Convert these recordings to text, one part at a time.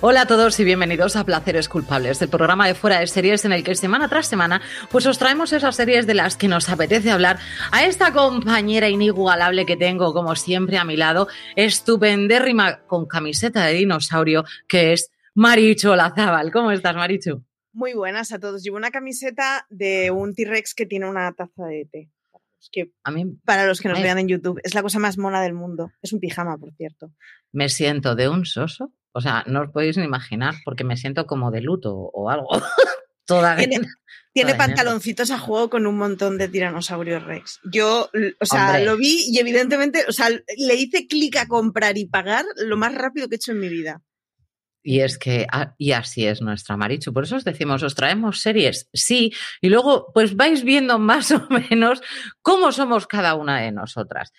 Hola a todos y bienvenidos a Placeres Culpables, el programa de fuera de series en el que semana tras semana pues os traemos esas series de las que nos apetece hablar a esta compañera inigualable que tengo como siempre a mi lado, estupendérrima con camiseta de dinosaurio que es Marichu Lazábal. ¿Cómo estás Marichu? Muy buenas a todos. Llevo una camiseta de un T-Rex que tiene una taza de té. Que A mí para los que nos me- vean en YouTube, es la cosa más mona del mundo. Es un pijama, por cierto. me siento de un soso, o sea, no os podéis ni imaginar porque me siento como de luto o algo. Toda Tiene, pantaloncitos a juego con un montón de tiranosaurios Rex. Yo, o sea, Hombre. lo vi y evidentemente, o sea, le hice clic a comprar y pagar lo más rápido que he hecho en mi vida. Y es que, ah, y así es nuestra Marichu. Por eso os decimos, os traemos series, sí, y luego pues vais viendo más o menos cómo somos cada una de nosotras.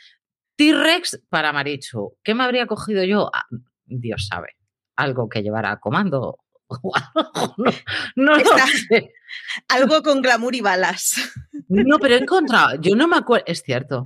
T-Rex para Marichu. ¿Qué me habría cogido yo? Ah, Dios sabe. Algo que llevara a comando. o No, no lo Está- sé. Algo con glamour y balas. No, pero he encontrado, yo no me acuerdo, es cierto,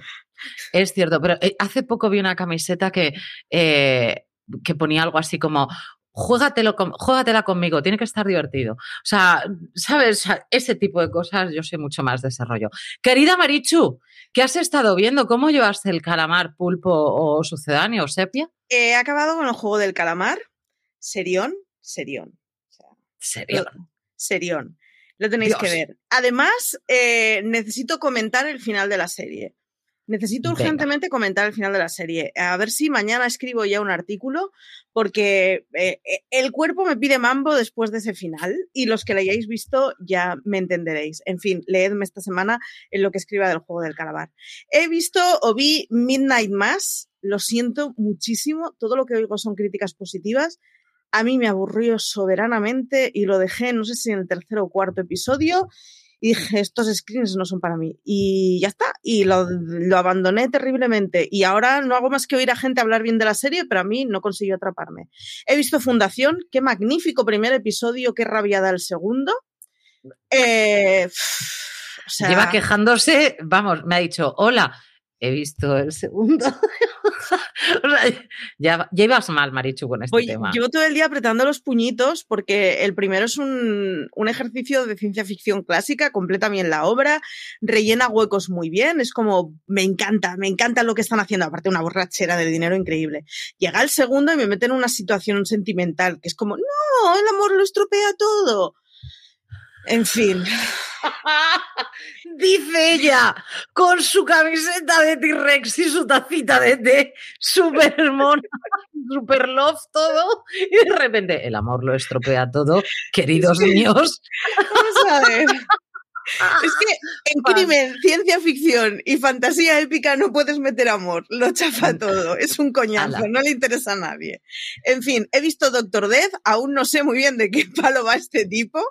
es cierto, pero eh, hace poco vi una camiseta que, eh, que ponía algo así como, juégatelo con- juégatela conmigo, tiene que estar divertido. O sea, ¿sabes? O sea, ese tipo de cosas, yo sé mucho más de ese rollo. Querida Marichu, ¿qué has estado viendo? ¿Cómo llevaste el calamar, pulpo o sucedáneo, sepia? He acabado con el juego del calamar. Serión, serión. O sea, Serio. serión. Lo tenéis que ver. Además, eh, necesito comentar el final de la serie. Necesito Venga. urgentemente comentar el final de la serie. A ver si mañana escribo ya un artículo, porque eh, eh, el cuerpo me pide mambo después de ese final y los que lo hayáis visto ya me entenderéis. En fin, leedme esta semana en lo que escriba del juego del calabar. He visto o vi Midnight Mass. Lo siento muchísimo. Todo lo que oigo son críticas positivas. A mí me aburrió soberanamente y lo dejé, no sé si en el tercer o cuarto episodio, y dije, estos screens no son para mí. Y ya está, y lo, lo abandoné terriblemente. Y ahora no hago más que oír a gente hablar bien de la serie, pero a mí no consiguió atraparme. He visto Fundación, qué magnífico primer episodio, qué rabiada el segundo. Eh, o sea, Lleva quejándose, vamos, me ha dicho, hola, he visto el segundo. O sea, ya, ya ibas mal, Marichu, con este Voy- tema. llevo todo el día apretando los puñitos porque el primero es un, un ejercicio de ciencia ficción clásica, completa bien la obra, rellena huecos muy bien, es como, me encanta, me encanta lo que están haciendo, aparte una borrachera de dinero increíble. Llega el segundo y me mete en una situación sentimental que es como, no, el amor lo estropea todo. En fin, Dice ella, con su camiseta de T-Rex y su tacita de té, super mona, super love todo, y de repente el amor lo estropea todo, queridos míos. vamos a ver. Es que en crimen, ciencia ficción y fantasía épica no puedes meter amor, lo chafa todo, es un coñazo, no le interesa a nadie. En fin, he visto Doctor Death, aún no sé muy bien de qué palo va este tipo,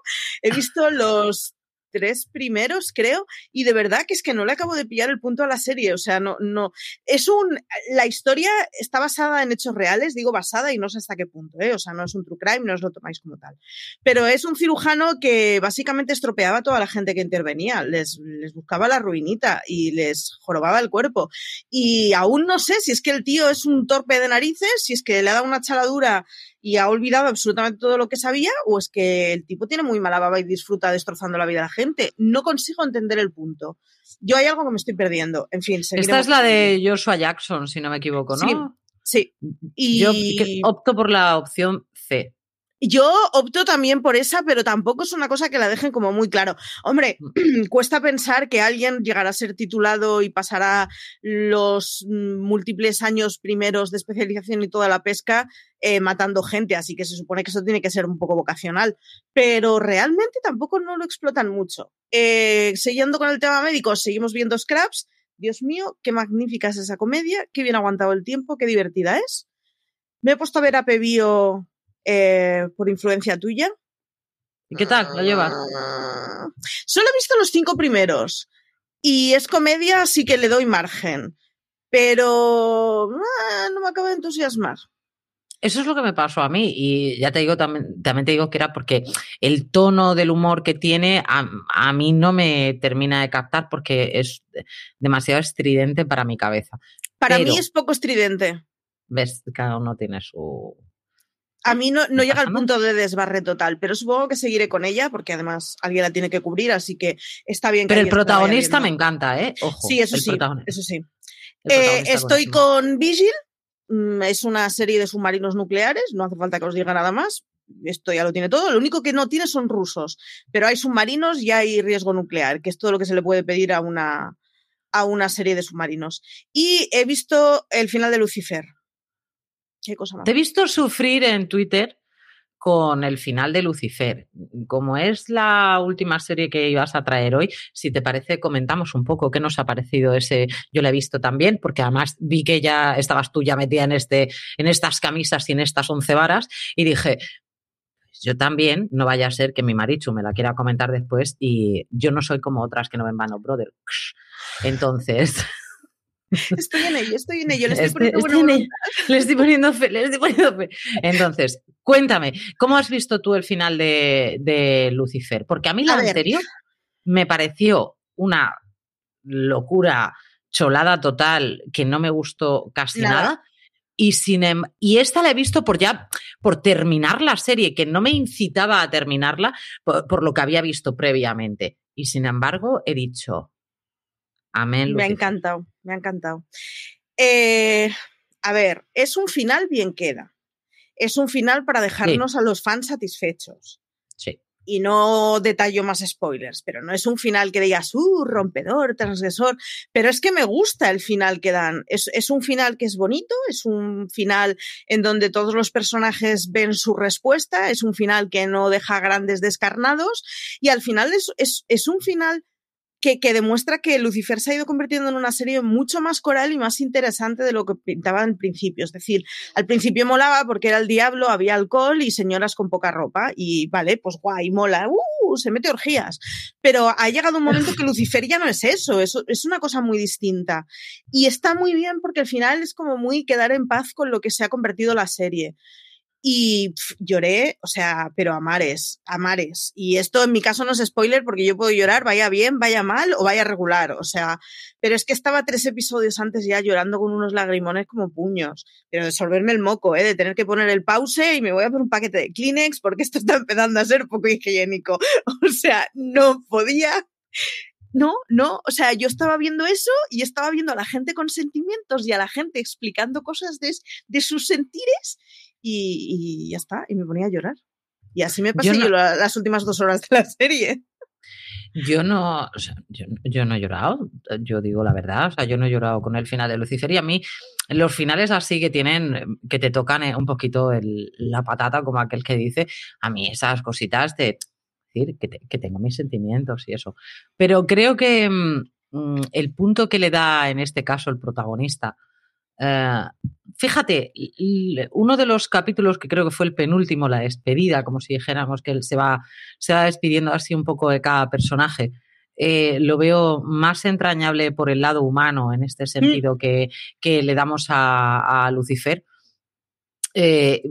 he visto los tres primeros, creo, y de verdad que es que no le acabo de pillar el punto a la serie, o sea, no, no, es un, la historia está basada en hechos reales, digo basada y no sé hasta qué punto, ¿eh? o sea, no es un true crime, no os lo tomáis como tal pero es un cirujano que básicamente estropeaba a toda la gente que intervenía, les, les buscaba la ruinita y les jorobaba el cuerpo. Y aún no sé si es que el tío es un torpe de narices, si es que le ha dado una chaladura y ha olvidado absolutamente todo lo que sabía, o es que el tipo tiene muy mala baba y disfruta destrozando la vida de la gente. No consigo entender el punto. Yo hay algo que me estoy perdiendo. En fin, Esta es la de Joshua Jackson, si no me equivoco, ¿no? Sí. Y Yo opto por la opción C. Yo opto también por esa, pero tampoco es una cosa que la dejen como muy claro. Hombre, cuesta pensar que alguien llegará a ser titulado y pasará los mm, múltiples años primeros de especialización y toda la pesca eh, matando gente, así que se supone que eso tiene que ser un poco vocacional, pero realmente tampoco no lo explotan mucho. Eh, siguiendo con el tema médico, seguimos viendo Scraps. Dios mío, qué magnífica es esa comedia, qué bien aguantado el tiempo, qué divertida es. Me he puesto a ver a Pebío eh, por influencia tuya. ¿Y qué tal? ¿Lo llevas? Solo he visto los cinco primeros. Y es comedia, sí que le doy margen. Pero ah, no me acaba de entusiasmar. Eso es lo que me pasó a mí y ya te digo, también, también te digo que era porque el tono del humor que tiene a, a, mí no me termina de captar porque es demasiado estridente para mi cabeza. Para Pero, mí es poco estridente. Ves, cada uno tiene su... A mí no, no llega al punto de desbarre total, pero supongo que seguiré con ella porque además alguien la tiene que cubrir, así que está bien. Que pero el protagonista me encanta, ¿eh? Ojo, sí, eso sí, eso sí. Eh, estoy con Vigil, Mm, es una serie de submarinos nucleares, no hace falta que os diga nada más. Esto ya lo tiene todo. Lo único que no tiene son rusos, pero hay submarinos y hay riesgo nuclear, que es todo lo que se le puede pedir a una, a una serie de submarinos. Y he visto el final de Lucifer. ¿Qué cosa más? Te he visto sufrir en Twitter con el final de Lucifer. Como es la última serie que ibas a traer hoy, si te parece, comentamos un poco qué nos ha parecido ese. Yo la he visto también, porque además vi que ya estabas tú ya metida en, este, en estas camisas y en estas once varas, y dije. Pues yo también, no vaya a ser que mi marichu me la quiera comentar después y yo no soy como otras que no ven Vano Brother. Entonces, Estoy en ello, estoy en ello, le estoy Este- poniendo estoy buena en. Le estoy poniendo fe, le estoy poniendo fe. Entonces, cuéntame, ¿cómo has visto tú el final de, de Lucifer? Porque a mí la A ver. anterior me pareció una locura, cholada total, que no me gustó casi Nada. nada. Y, sin, em- y esta la he visto por ya, por terminar la serie, que no me incitaba a terminarla por, por lo que había visto previamente. Y sin embargo, he dicho, amén. Me ha Lucifer". encantado, me ha encantado. Eh, a ver, es un final bien queda. Es un final para dejarnos a los fans satisfechos. Sí. Y no detallo más spoilers, pero no es un final que digas, uh, rompedor, transgresor, pero es que me gusta el final que dan. Es, es un final que es bonito, es un final en donde todos los personajes ven su respuesta, es un final que no deja grandes descarnados y al final es, es, es un final que, que demuestra que Lucifer se ha ido convirtiendo en una serie mucho más coral y más interesante de lo que pintaba al principio. Es decir, al principio molaba porque era el diablo, había alcohol y señoras con poca ropa. Y vale, pues guay, mola, uh, se mete orgías. Pero ha llegado un momento que Lucifer ya no es eso, eso es una cosa muy distinta. Y está muy bien porque al final es como muy quedar en paz con lo que se ha convertido la serie. Y lloré, o sea, pero a mares, a mares. Y esto en mi caso no es spoiler porque yo puedo llorar, vaya bien, vaya mal o vaya regular. O sea, pero es que estaba tres episodios antes ya llorando con unos lagrimones como puños. Pero de solverme el moco, ¿eh? de tener que poner el pause y me voy a por un paquete de Kleenex porque esto está empezando a ser poco higiénico. O sea, no podía. No, no, o sea, yo estaba viendo eso y estaba viendo a la gente con sentimientos y a la gente explicando cosas de sus sentires y, y ya está, y me ponía a llorar. Y así me pasé Yo no- las últimas dos horas de la serie. Yo no, o sea, yo, yo no he llorado, yo digo la verdad, o sea, yo no he llorado con el final de Lucifer y a mí los finales así que tienen, que te tocan eh, un poquito el- la patata, como aquel que dice, a mí esas cositas de decir que, te- que tengo mis sentimientos y eso. Pero creo que mm, el punto que le da en este caso el protagonista, eh, fíjate, uno de los capítulos que creo que fue el penúltimo, la despedida, como si dijéramos que él se va, se va despidiendo así un poco de cada personaje. eh, lo veo más entrañable por el lado humano en este sentido que, que le damos a, a Lucifer. Eh,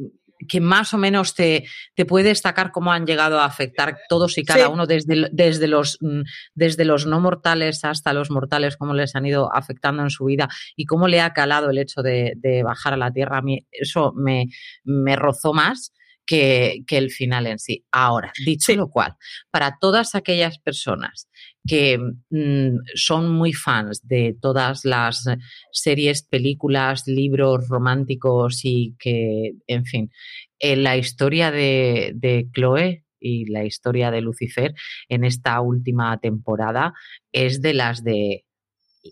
que más o menos te, te puede destacar cómo han llegado a afectar todos y cada Sí. uno, desde, desde, los, mm, desde los no mortales hasta los mortales, cómo les han ido afectando en su vida y cómo le ha calado el hecho de, de bajar a la tierra. A mí eso me, me rozó más que, que el final en sí. Ahora, dicho Sí. lo cual, para todas aquellas personas que mm, son muy fans de todas las series, películas, libros románticos y que, en fin, eh, la historia de, de Chloe y la historia de Lucifer en esta última temporada es de las de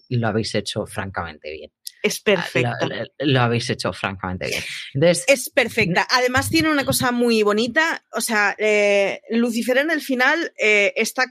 lo habéis hecho francamente bien. Es Lo, perfecta. lo- lo habéis hecho francamente bien. Entonces, Es perfecta. Además tiene una cosa muy bonita. O sea, eh, Lucifer en el final eh, está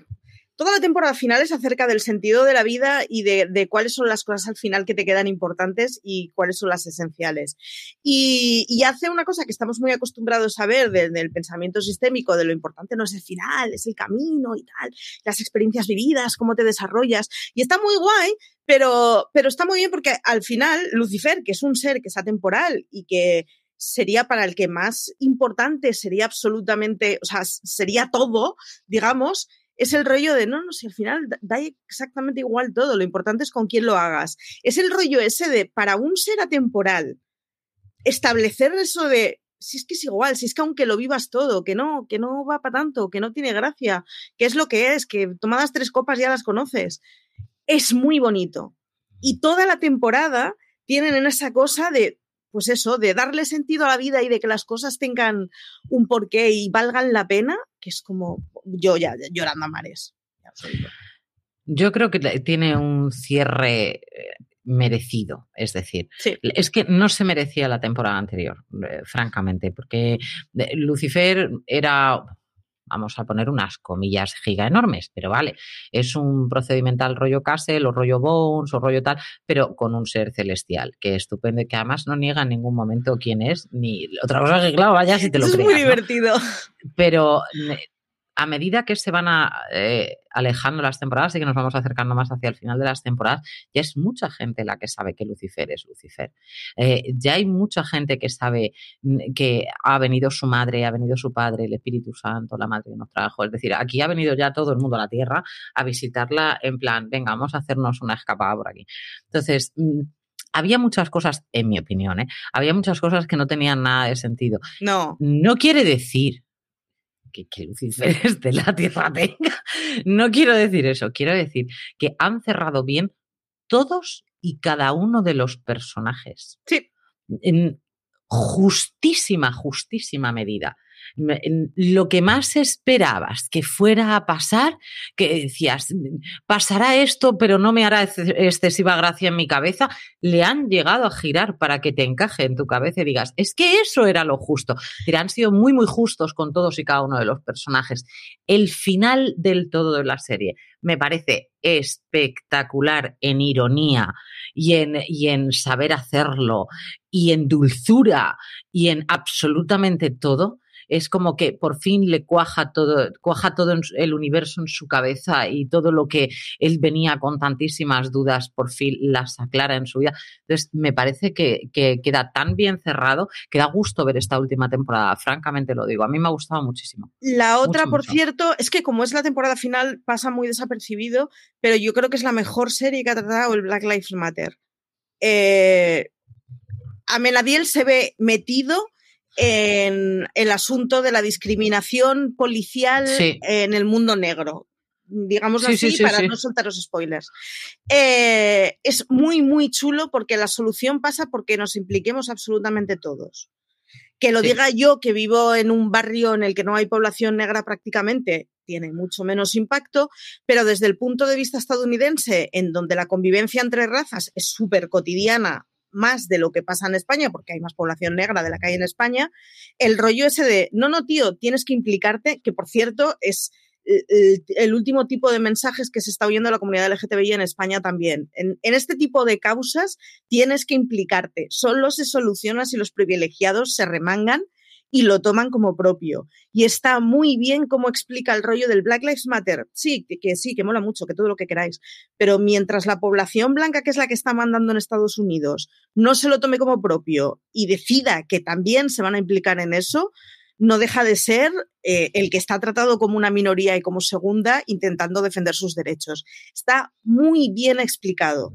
toda la temporada final es acerca del sentido de la vida y de, cuáles son las cosas al final que te quedan importantes y cuáles son las esenciales. Y, hace una cosa que estamos muy acostumbrados a ver desde el pensamiento sistémico, de lo importante no es el final, es el camino y tal, las experiencias vividas, cómo te desarrollas. Y está muy guay, pero, pero está muy bien porque al final Lucifer, que es un ser que es atemporal y que sería para el que más importante sería absolutamente, o sea, sería todo, digamos, es el rollo de, no, no, si al final da exactamente igual todo, lo importante es con quién lo hagas. Es el rollo ese de, para un ser atemporal, establecer eso de, si es que es igual, si es que aunque lo vivas todo, que no, que no va para tanto, que no tiene gracia, que es lo que es, que tomadas tres copas ya las conoces, es muy bonito. Y toda la temporada tienen en esa cosa de, pues eso, de darle sentido a la vida y de que las cosas tengan un porqué y valgan la pena, que es como yo ya llorando a mares. Yo creo que tiene un cierre eh, merecido, es decir, es que no se merecía la temporada anterior, eh, francamente, porque Lucifer era vamos a poner unas comillas giga enormes, pero vale, es un procedimental rollo Castle o rollo Bones o rollo tal, pero con un ser celestial, que estupendo y que además no niega en ningún momento quién es, ni otra cosa que claro, vaya si te lo es Es muy divertido. Pero a medida que se van eh, alejando las temporadas y que nos vamos acercando más hacia el final de las temporadas, ya es mucha gente la que sabe que Lucifer es Lucifer. Eh, ya hay mucha gente que sabe mm, que ha venido su madre, ha venido su padre, el Espíritu Santo, la madre que nos trajo. Es decir, aquí ha venido ya todo el mundo a la Tierra a visitarla en plan, venga, vamos a hacernos una escapada por aquí. Entonces, mm, había muchas cosas, en mi opinión, ¿eh? había muchas cosas que no tenían nada de sentido. No. No quiere decir que, que Lucifer de la Tierra tenga. No quiero decir eso, quiero decir que han cerrado bien todos y cada uno de los personajes. Sí. En justísima, justísima medida lo que más esperabas que fuera a pasar, que decías, pasará esto, pero no me hará excesiva gracia en mi cabeza, le han llegado a girar para que te encaje en tu cabeza y digas, es que eso era lo justo. han sido muy, muy justos con todos y cada uno de los personajes. El final del todo de la serie me parece espectacular en ironía y en, y en saber hacerlo y en dulzura y en absolutamente todo es como que por fin le cuaja todo, cuaja todo el universo en su cabeza y todo lo que él venía con tantísimas dudas, por fin las aclara en su vida. Entonces, me parece que, queda tan bien cerrado que da gusto ver esta última temporada, francamente lo digo. A mí me ha gustado muchísimo. La otra, por cierto, es que como es la temporada final, pasa muy desapercibido, pero yo creo que es la mejor serie que ha tratado el Black Lives Matter. Eh, Amenadiel se ve metido en el asunto de la discriminación policial en el mundo negro. Digamos así, para no soltaros spoilers. Eh, es muy, muy chulo porque la solución pasa porque nos impliquemos absolutamente todos. Que lo diga yo, que vivo en un barrio en el que no hay población negra prácticamente, tiene mucho menos impacto, pero desde el punto de vista estadounidense, en donde la convivencia entre razas es súper cotidiana más de lo que pasa en España, porque hay más población negra de la que hay en España, el rollo ese de, no, no, tío, tienes que implicarte, que por cierto es el, último tipo de mensajes que se está oyendo la comunidad LGTBI en España también. En, en, este tipo de causas tienes que implicarte. Solo se soluciona si los privilegiados se remangan y lo toman como propio. Y está muy bien cómo explica el rollo del Black Lives Matter. Sí, que, sí, que mola mucho, que todo lo que queráis. Pero mientras la población blanca, que es la que está mandando en Estados Unidos, no se lo tome como propio y decida que también se van a implicar en eso, no deja de ser eh, el que está tratado como una minoría y como segunda intentando defender sus derechos. Está muy bien explicado.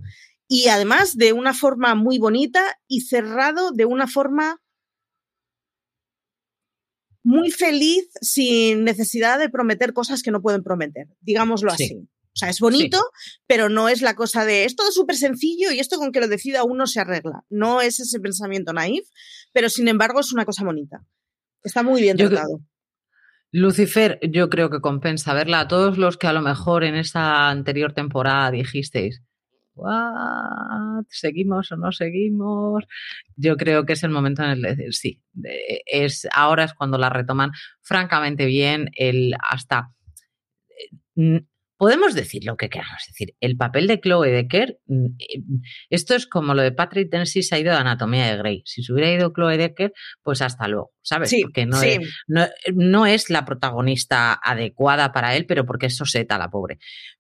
Y además de una forma muy bonita y cerrado de una forma muy feliz sin necesidad de prometer cosas que no pueden prometer, digámoslo así. O sea, es bonito, pero no es la cosa de es todo súper sencillo y esto con que lo decida uno se arregla. No es ese pensamiento naif, pero sin embargo es una cosa bonita. Está muy bien tratado. Lucifer, yo creo que compensa verla. A todos los que a lo mejor en esa anterior temporada dijisteis, ¿Seguimos o no seguimos? Yo creo que es el momento en el de decir sí. Es, ahora es cuando la retoman francamente bien. El hasta. podemos decir lo que queramos decir. El papel de Chloe Decker, eh, esto es como lo de Patrick Dempsey se ha ido de Anatomía de Grey. Si se hubiera ido Chloe Decker, pues hasta luego, ¿sabes? Sí, porque no, sí. es, no, no es la protagonista adecuada para él, pero porque es soseta la pobre.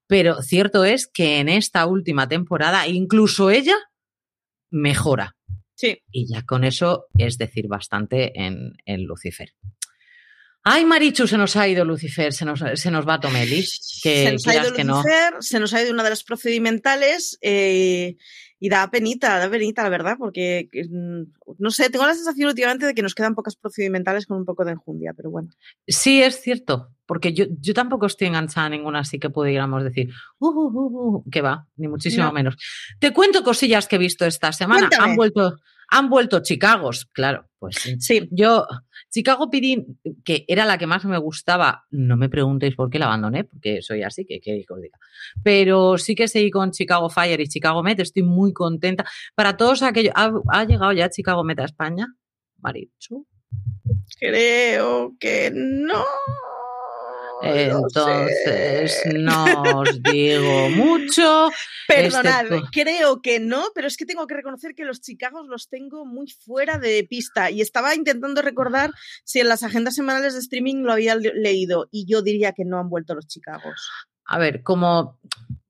Pero cierto es que en esta última temporada, incluso ella mejora. Sí. Y ya con eso es decir bastante en, en Lucifer. Ay, Marichu, se nos ha ido Lucifer, se nos, se nos va Tomelis, que se nos ha ido que no. Se nos ha ido una de las procedimentales eh, y da penita, da penita, la verdad, porque mm, no sé, tengo la sensación últimamente de que nos quedan pocas procedimentales con un poco de enjundia, pero bueno. Sí, es cierto, porque yo, yo tampoco estoy enganchada a ninguna así que pudiéramos decir, uh, uh, uh, uh, que va, ni muchísimo No. menos. Te cuento cosillas que he visto esta semana. Cuéntame. Han vuelto, han vuelto Chicagos, claro, pues sí. Yo, Chicago PD, que era la que más me gustaba, no me preguntéis por qué la abandoné, porque soy así, que que os diga. Pero sí que seguí con Chicago Fire y Chicago Met, estoy muy contenta. Para todos aquellos, ¿ha, ha llegado ya Chicago Met a España? Marichu. creo que no. Entonces, no os digo mucho. Perdonad, excepto- creo que no, pero es que tengo que reconocer que los Chicagos los tengo muy fuera de pista y estaba intentando recordar si en las agendas semanales de streaming lo había le- leído y yo diría que no han vuelto los Chicagos. A ver, como,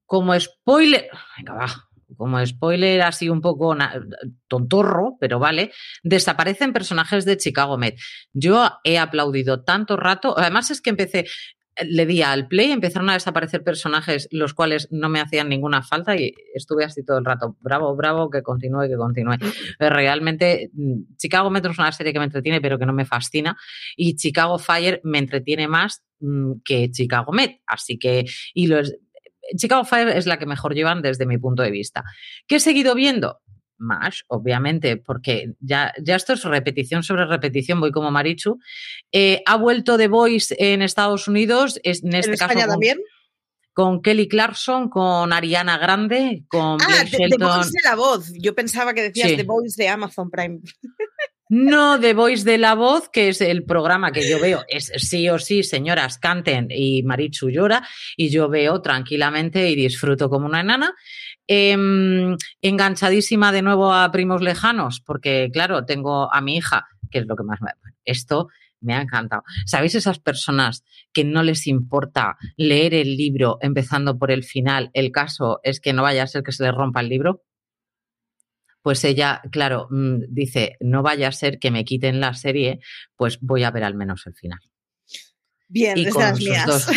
como spoiler. Venga, va. Como spoiler así un poco tontorro, pero vale, desaparecen personajes de Chicago Med. Yo he aplaudido tanto rato, además es que empecé, le di al play, empezaron a desaparecer personajes los cuales no me hacían ninguna falta y estuve así todo el rato, bravo, bravo, que continúe, que continúe. Realmente, mm, Chicago Metro es una serie que me entretiene, pero que no me fascina, y Chicago Fire me entretiene más mm, que Chicago Med, así que, y lo es- Chicago Fire es la que mejor llevan desde mi punto de vista. ¿Qué he seguido viendo? Más, obviamente, porque ya, ya esto es repetición sobre repetición, voy como Marichu. Eh, ha vuelto The Voice en Estados Unidos, es, en este ¿En caso España con, también? con Kelly Clarkson, con Ariana Grande, con Ah, The. Voice de la voz. Yo pensaba que decías Sí. The Voice de Amazon Prime. No The Voice de la Voz, que es el programa que yo veo, es sí o sí, señoras, canten y Marichu llora, y yo veo tranquilamente y disfruto como una enana. Em, enganchadísima de nuevo a Primos Lejanos, porque claro, tengo a mi hija, que es lo que más me... Esto me ha encantado. ¿Sabéis esas personas que no les importa leer el libro empezando por el final? El caso es que no vaya a ser que se les rompa el libro pues ella, claro, mm, dice, no vaya a ser que me quiten la serie, pues voy a ver al menos el final. Bien, Y con mías. dos.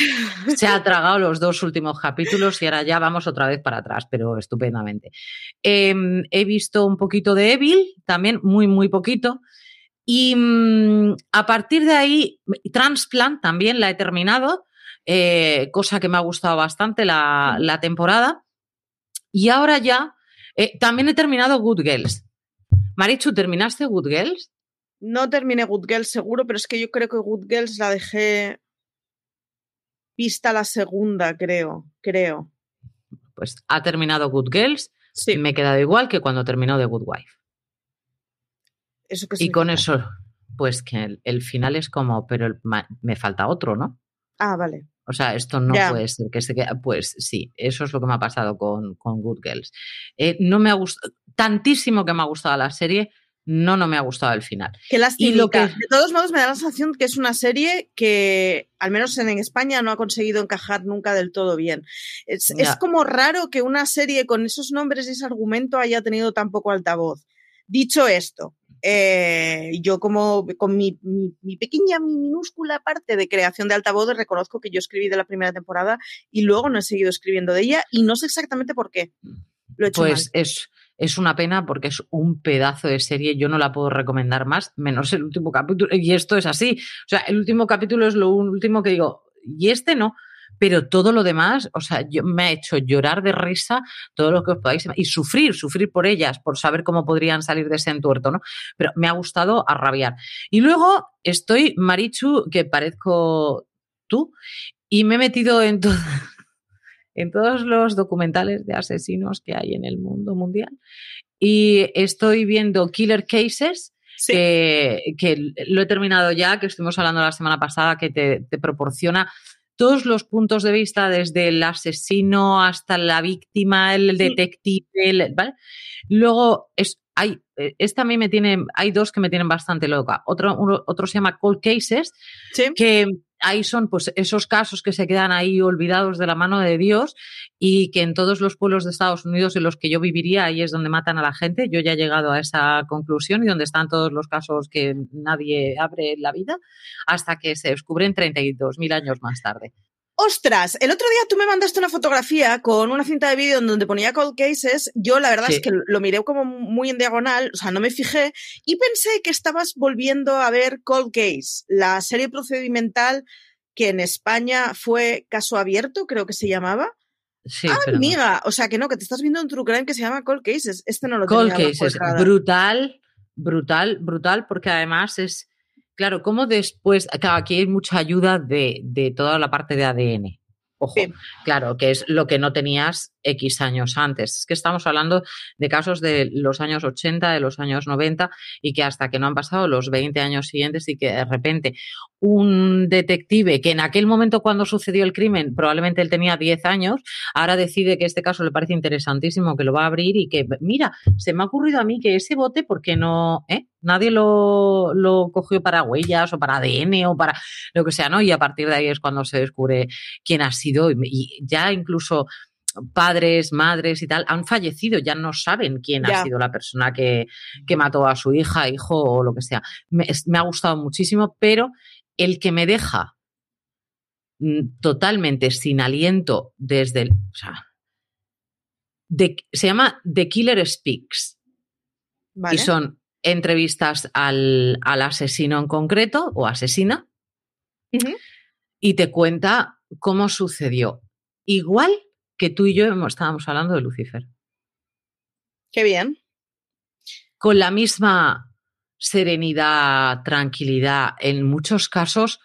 Se ha tragado los dos últimos capítulos y ahora ya vamos otra vez para atrás, pero estupendamente. Eh, he visto un poquito de Evil, también muy, muy poquito. Y mm, a partir de ahí, Transplant también la he terminado, eh, cosa que me ha gustado bastante la, la temporada. Y ahora ya, eh, también he terminado Good Girls. Marichu, ¿terminaste Good Girls? No terminé Good Girls seguro, pero es que yo creo que Good Girls la dejé pista la segunda, creo. Creo. Pues ha terminado Good Girls. Sí, Me he quedado igual que cuando terminó The Good Wife. eso Y con eso, pues que el, el final es como, pero el me falta otro, ¿no? Ah, vale. O sea, esto no puede ser que se quede. Pues sí, eso es lo que me ha pasado con, con Good Girls. Eh, no me ha gustado, tantísimo que me ha gustado la serie, no, no me ha gustado el final. Qué lástima. Y lo que- De todos modos, me da la sensación que es una serie que, al menos en España, no ha conseguido encajar nunca del todo bien. Es, es como raro que una serie con esos nombres y ese argumento haya tenido tan poco altavoz. Dicho esto, eh, yo como con mi, mi- mi pequeña, mi minúscula parte de creación de altavoz, reconozco que yo escribí de la primera temporada y luego no he seguido escribiendo de ella y no sé exactamente por qué. Lo he hecho Pues mal. es, es una pena porque es un pedazo de serie. Yo no la puedo recomendar más, menos el último capítulo. Y esto es así. O sea, el último capítulo es lo último que digo. Y este no. Pero todo lo demás, o sea, yo, me ha hecho llorar de risa todo lo que os podáis y sufrir, sufrir por ellas, por saber cómo podrían salir de ese entuerto, ¿no? Pero me ha gustado a rabiar. Y luego estoy, Marichu, que parezco tú, y me he metido en todo en todos los documentales de asesinos que hay en el mundo mundial. Y estoy viendo Killer Cases, Sí. que, que lo he terminado ya, que estuvimos hablando la semana pasada, que te, te proporciona todos los puntos de vista, desde el asesino hasta la víctima, el detective, ¿vale? Luego es, hay, esta a mí me tiene, hay dos que me tienen bastante loca. Otro, otro se llama Cold Cases, que ahí son pues esos casos que se quedan ahí olvidados de la mano de Dios y que en todos los pueblos de Estados Unidos en los que yo viviría ahí es donde matan a la gente. Yo ya he llegado a esa conclusión y donde están todos los casos que nadie abre en la vida hasta que se descubren 32.000 años más tarde. Ostras, el otro día tú me mandaste una fotografía con una cinta de vídeo en donde ponía cold cases. Yo la verdad es que lo miré como muy en diagonal, o sea, no me fijé y pensé que estabas volviendo a ver Cold Case, la serie procedimental que en España fue Caso Abierto, creo que se llamaba. Sí, ah, amiga, o sea que no, que te estás viendo un true crime que se llama Cold Cases. Este no lo Cold Cases, brutal, brutal, brutal, porque además es Claro, ¿cómo después? Claro, aquí hay mucha ayuda de, de toda la parte de ADN. Ojo, claro, que es lo que no tenías X años antes. Es que estamos hablando de casos de los años 80, de los años 90 y que hasta que no han pasado los 20 años siguientes y que de repente un detective que en aquel momento cuando sucedió el crimen probablemente él tenía 10 años, ahora decide que este caso le parece interesantísimo, que lo va a abrir y que, mira, se me ha ocurrido a mí que ese bote, ¿por qué no? Eh? Nadie lo, lo cogió para huellas o para ADN o para lo que sea, ¿no? Y a partir de ahí es cuando se descubre quién ha sido y ya incluso padres, madres y tal han fallecido, ya no saben quién ha sido la persona que, mató a su hija, hijo o lo que sea. Me, ha gustado muchísimo, pero el que me deja mm, totalmente sin aliento desde el... O sea, se llama The Killer Speaks. Y son entrevistas al, asesino en concreto o asesina. Y te cuenta cómo sucedió. Igual que tú y yo estábamos hablando de Lucifer. Qué bien. Con la misma serenidad, tranquilidad, en muchos casos,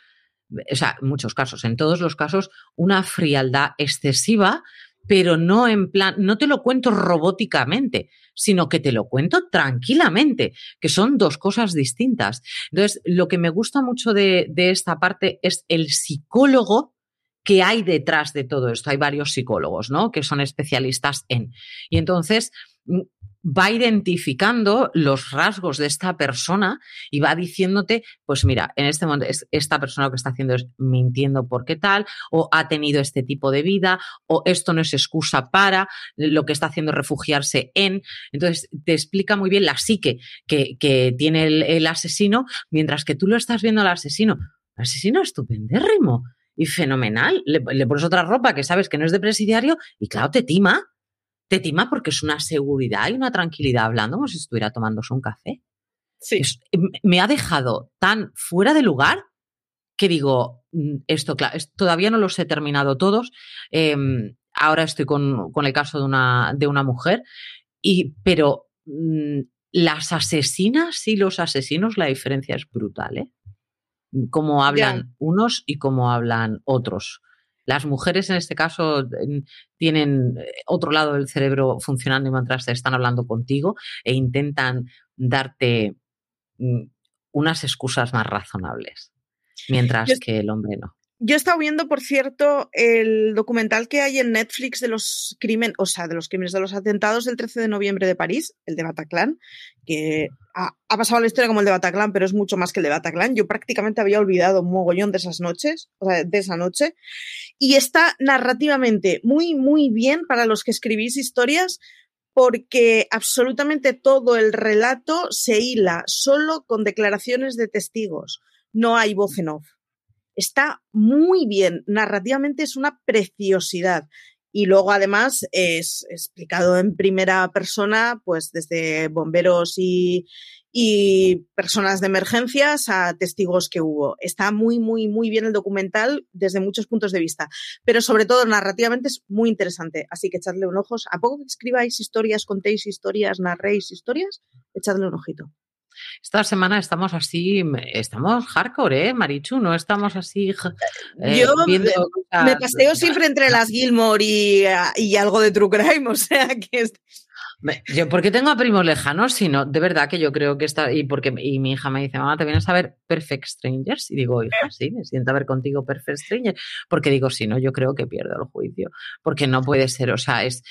o sea, en muchos casos, en todos los casos, una frialdad excesiva, pero no en plan, no te lo cuento robóticamente, sino que te lo cuento tranquilamente, que son dos cosas distintas. Entonces, lo que me gusta mucho de, de esta parte es el psicólogo qué hay detrás de todo esto. Hay varios psicólogos, ¿no? Que son especialistas en. Y entonces va identificando los rasgos de esta persona y va diciéndote, pues mira, en este momento esta persona lo que está haciendo es mintiendo porque tal, o ha tenido este tipo de vida, o esto no es excusa para, lo que está haciendo refugiarse en. Entonces, te explica muy bien la psique que, tiene el, asesino, mientras que tú lo estás viendo al asesino. Asesino es estupendérrimo y fenomenal. Le, pones otra ropa que sabes que no es de presidiario y claro, te tima. Te tima porque es una seguridad y una tranquilidad hablando como si estuviera tomándose un café. Sí. me ha dejado tan fuera de lugar que digo, mm, esto, claro, todavía no los he terminado todos. Em, ahora estoy con, el caso de una, de una mujer, y, pero mm, las asesinas y los asesinos, la diferencia es brutal, ¿eh? cómo hablan unos y cómo hablan otros. Las mujeres en este caso tienen eh, otro lado del cerebro funcionando mientras están hablando contigo e intentan darte mm, unas excusas más razonables, mientras que el hombre no. Yo he estado viendo, por cierto, el documental que hay en Netflix de los crímenes, o sea, de los crímenes de los atentados del 13 de noviembre de París, el de Bataclan, que ha, pasado la historia como el de Bataclan, pero es mucho más que el de Bataclan. Yo prácticamente había olvidado un mogollón de esas noches, o sea, de esa noche. Y está narrativamente muy, muy bien para los que escribís historias, porque absolutamente todo el relato se hila solo con declaraciones de testigos. No hay voz en off está muy bien, narrativamente es una preciosidad. Y luego además es explicado en primera persona, pues desde bomberos y, y personas de emergencias a testigos que hubo. Está muy, muy, muy bien el documental desde muchos puntos de vista, pero sobre todo narrativamente es muy interesante. Así que echadle un ojo. ¿A poco que escribáis historias, contéis historias, narréis historias? Echadle un ojito. Esta semana estamos así, estamos hardcore, ¿eh, Marichu? No estamos así. Eh, Yo me paseo siempre entre las Gilmore y, y, algo de True Crime, o sea que. Yo porque tengo a primos lejanos, sino de verdad que yo creo que está. Y porque y mi hija me dice, mamá, ¿te vienes a ver Perfect Strangers? Y digo, hija, sí, me siento a ver contigo Perfect Strangers. Porque digo, si no, yo creo que pierdo el juicio. Porque no puede ser, o sea, es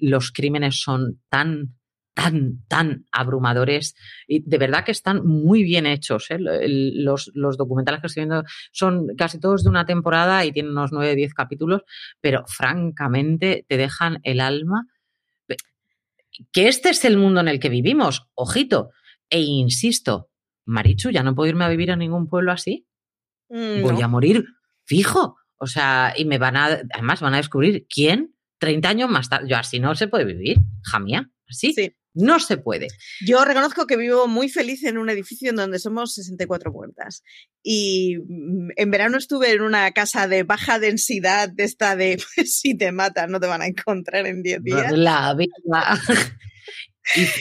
los crímenes son tan tan, tan abrumadores y de verdad que están muy bien hechos. ¿eh? Los, los, documentales que estoy viendo son casi todos de una temporada y tienen unos 9, 10 capítulos, pero francamente te dejan el alma. Que este es el mundo en el que vivimos, ojito. E insisto, Marichu, ya no puedo irme a vivir a ningún pueblo así. Mm, Voy a morir fijo. O sea, y me van a, además van a descubrir quién 30 años más tarde. Yo así no se puede vivir, jamía, así. Sí. No se puede. Yo reconozco que vivo muy feliz en un edificio en donde somos 64 puertas. Y mm, en verano estuve en una casa de baja densidad, de esta de pues, si te matan, no te van a encontrar en 10 días. La vida.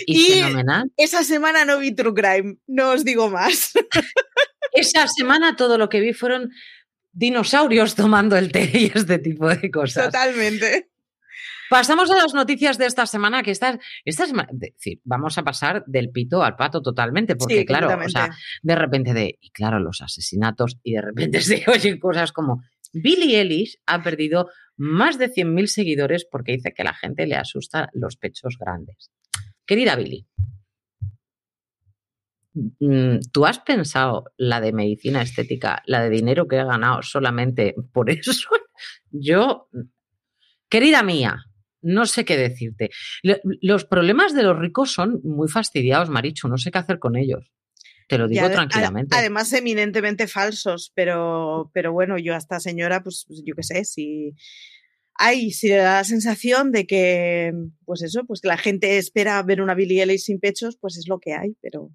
y, fenomenal. Esa semana no vi True Crime, no os digo más. esa semana todo lo que vi fueron dinosaurios tomando el té y este tipo de cosas. Totalmente. Pasamos a las noticias de esta semana, que esta, esta semana, decir, vamos a pasar del pito al pato totalmente, porque claro, o sea, de repente de, y claro, los asesinatos, y de repente se oyen cosas como, Billy Ellis ha perdido más de 100.000 seguidores porque dice que a la gente le asusta los pechos grandes. Querida Billy, mm, ¿tú has pensado la de medicina estética, la de dinero que he ganado solamente por eso? Yo, querida mía, no sé qué decirte. Los problemas de los ricos son muy fastidiados, Marichu, no sé qué hacer con ellos. Te lo digo tranquilamente. Además, eminentemente falsos, pero, pero bueno, yo a esta señora, pues, pues yo qué sé, si. hay si le da la sensación de que, pues eso, pues que la gente espera ver una Billie Eilish sin pechos, pues es lo que hay, pero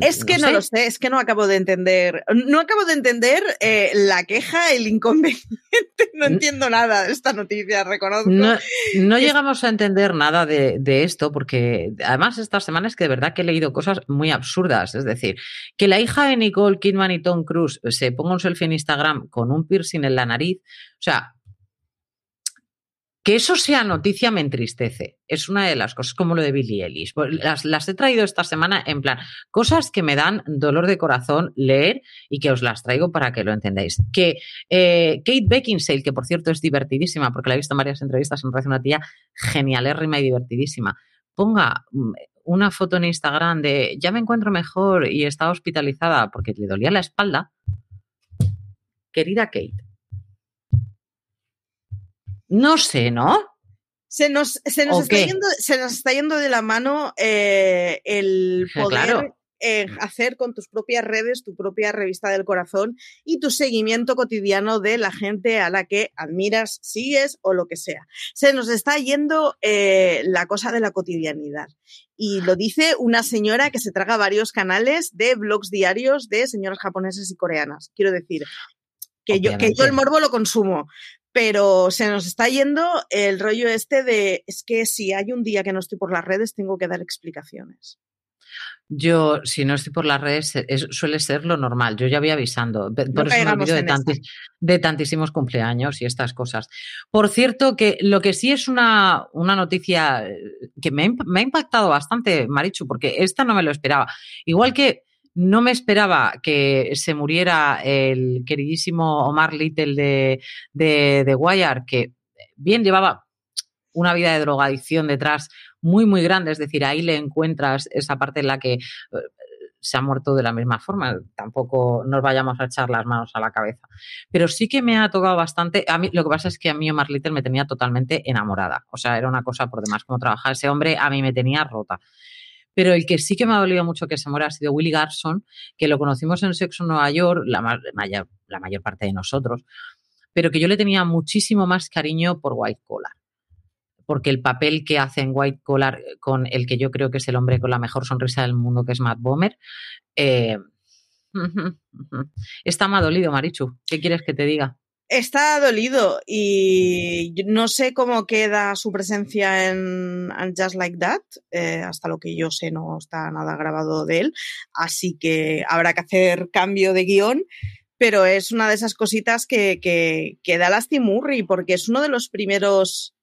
es que no, lo sé, es que no acabo de entender. No acabo de entender eh, la queja, el inconveniente. No entiendo nada de esta noticia, reconozco. No, llegamos a entender nada de, esto, porque además estas semanas que de verdad que he leído cosas muy absurdas. Es decir, que la hija de Nicole Kidman y Tom Cruise se ponga un selfie en Instagram con un piercing en la nariz. O sea, que eso sea noticia me entristece. Es una de las cosas, como lo de Billy Ellis. Pues las, he traído esta semana en plan, cosas que me dan dolor de corazón leer y que os las traigo para que lo entendáis. Que eh, Kate Beckinsale, que por cierto es divertidísima, porque la he visto en varias entrevistas, me parece una tía genialérrima y divertidísima, ponga mm, una foto en Instagram de ya me encuentro mejor y está hospitalizada porque le dolía la espalda. Querida Kate, no sé, ¿no? Se nos, se nos, está, yendo, se nos está yendo de la mano eh, el poder eh, hacer con tus propias redes tu propia revista del corazón y tu seguimiento cotidiano de la gente a la que admiras, sigues o lo que sea. Se nos está yendo eh, la cosa de la cotidianidad. Y lo dice una señora que se traga varios canales de blogs diarios de señoras japonesas y coreanas. Quiero decir, que yo, que yo, el morbo lo consumo, pero se nos está yendo el rollo este de, es que si hay un día que no estoy por las redes, tengo que dar explicaciones. Yo, si no estoy por las redes, suele ser lo normal. Yo ya voy avisando. Por eso me olvido de, de, tantísimos cumpleaños y estas cosas. Por cierto, que lo que sí es una, una noticia eh, que me, me, ha impactado bastante, Marichu, porque esta no me lo esperaba. Igual que no me esperaba que se muriera el queridísimo Omar Little de, de, de que bien llevaba una vida de drogadicción detrás muy, muy grande. Es decir, ahí le encuentras esa parte en la que eh, se ha muerto de la misma forma. Tampoco nos vayamos a echar las manos a la cabeza. Pero sí que me ha tocado bastante. A mí, lo que pasa es que a mí Omar Little me tenía totalmente enamorada. O sea, era una cosa por demás como trabajaba ese hombre, a mí me tenía rota. Pero el que sí que me ha dolido mucho que se muera ha sido Willy Garson, que lo conocimos en Sexo Nueva York, la, mayor, la mayor parte de nosotros, pero que yo le tenía muchísimo más cariño por White Collar. Porque el papel que hace en White Collar con el que yo creo que es el hombre con la mejor sonrisa del mundo, que es Matt Bomer, eh, está más dolido, Marichu. ¿Qué quieres que te diga? Está dolido y no sé cómo queda su presencia en Just Like That. Eh, hasta lo que yo sé no está nada grabado de él, así que habrá que hacer cambio de guion. Pero es una de esas cositas que, que, que da lastimurri porque es uno de los primeros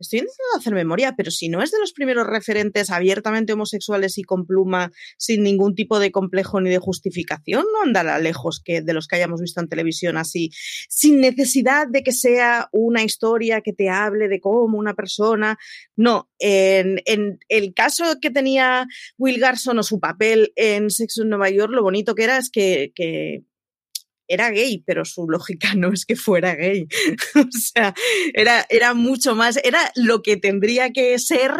Estoy intentando hacer memoria, pero si no es de los primeros referentes abiertamente homosexuales y con pluma, sin ningún tipo de complejo ni de justificación, no andará lejos que de los que hayamos visto en televisión así, sin necesidad de que sea una historia que te hable de cómo una persona. No, en, en el caso que tenía Will Garson o su papel en Sexo en Nueva York, lo bonito que era es que, que era gay, pero su lógica no es que fuera gay. o sea, era, era mucho más, era lo que tendría que ser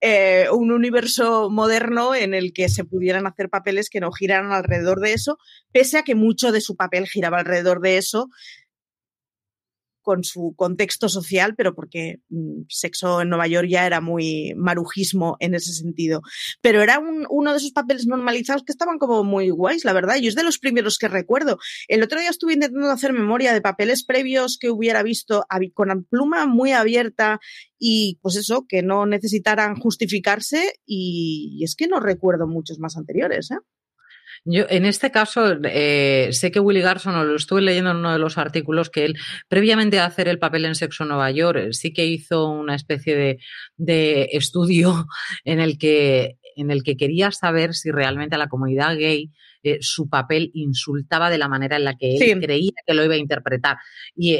eh, un universo moderno en el que se pudieran hacer papeles que no giraran alrededor de eso, pese a que mucho de su papel giraba alrededor de eso, con su contexto social, pero porque mm, sexo en Nueva York ya era muy marujismo en ese sentido. Pero era un, uno de esos papeles normalizados que estaban como muy guays, la verdad. Yo es de los primeros que recuerdo. El otro día estuve intentando hacer memoria de papeles previos que hubiera visto con pluma muy abierta y pues eso, que no necesitaran justificarse y, y es que no recuerdo muchos más anteriores. ¿eh? Yo, en este caso, eh, sé que Willy Garson, lo estuve leyendo en uno de los artículos, que él, previamente a hacer el papel en Sexo Nueva York, sí que hizo una especie de, de estudio en el que en el que quería saber si realmente la comunidad gay eh, su papel insultaba de la manera en la que él creía que lo iba a interpretar. Y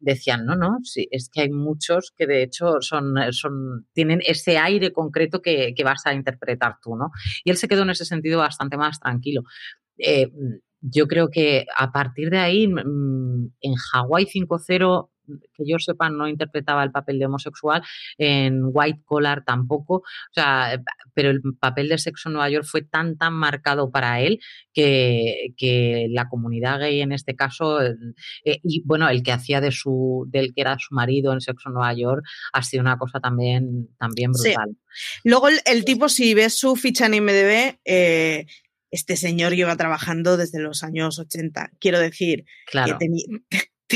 decían, no, no, sí, es que hay muchos que de hecho son, son, tienen ese aire concreto que, que vas a interpretar tú, ¿no? Y él se quedó en ese sentido bastante más tranquilo. Eh, yo creo que a partir de ahí, mm, en Hawaii 5.0 que yo sepa, no interpretaba el papel de homosexual, en White Collar tampoco, o sea, pero el papel de sexo en Nueva York fue tan, tan marcado para él que, que la comunidad gay en este caso, eh, y bueno, el que hacía de su, del que era su marido en Sexo en Nueva York, ha sido una cosa también, también brutal. Luego el, tipo, si ves su ficha en IMDB, eh, este señor lleva trabajando desde los años 80. Quiero decir, claro. que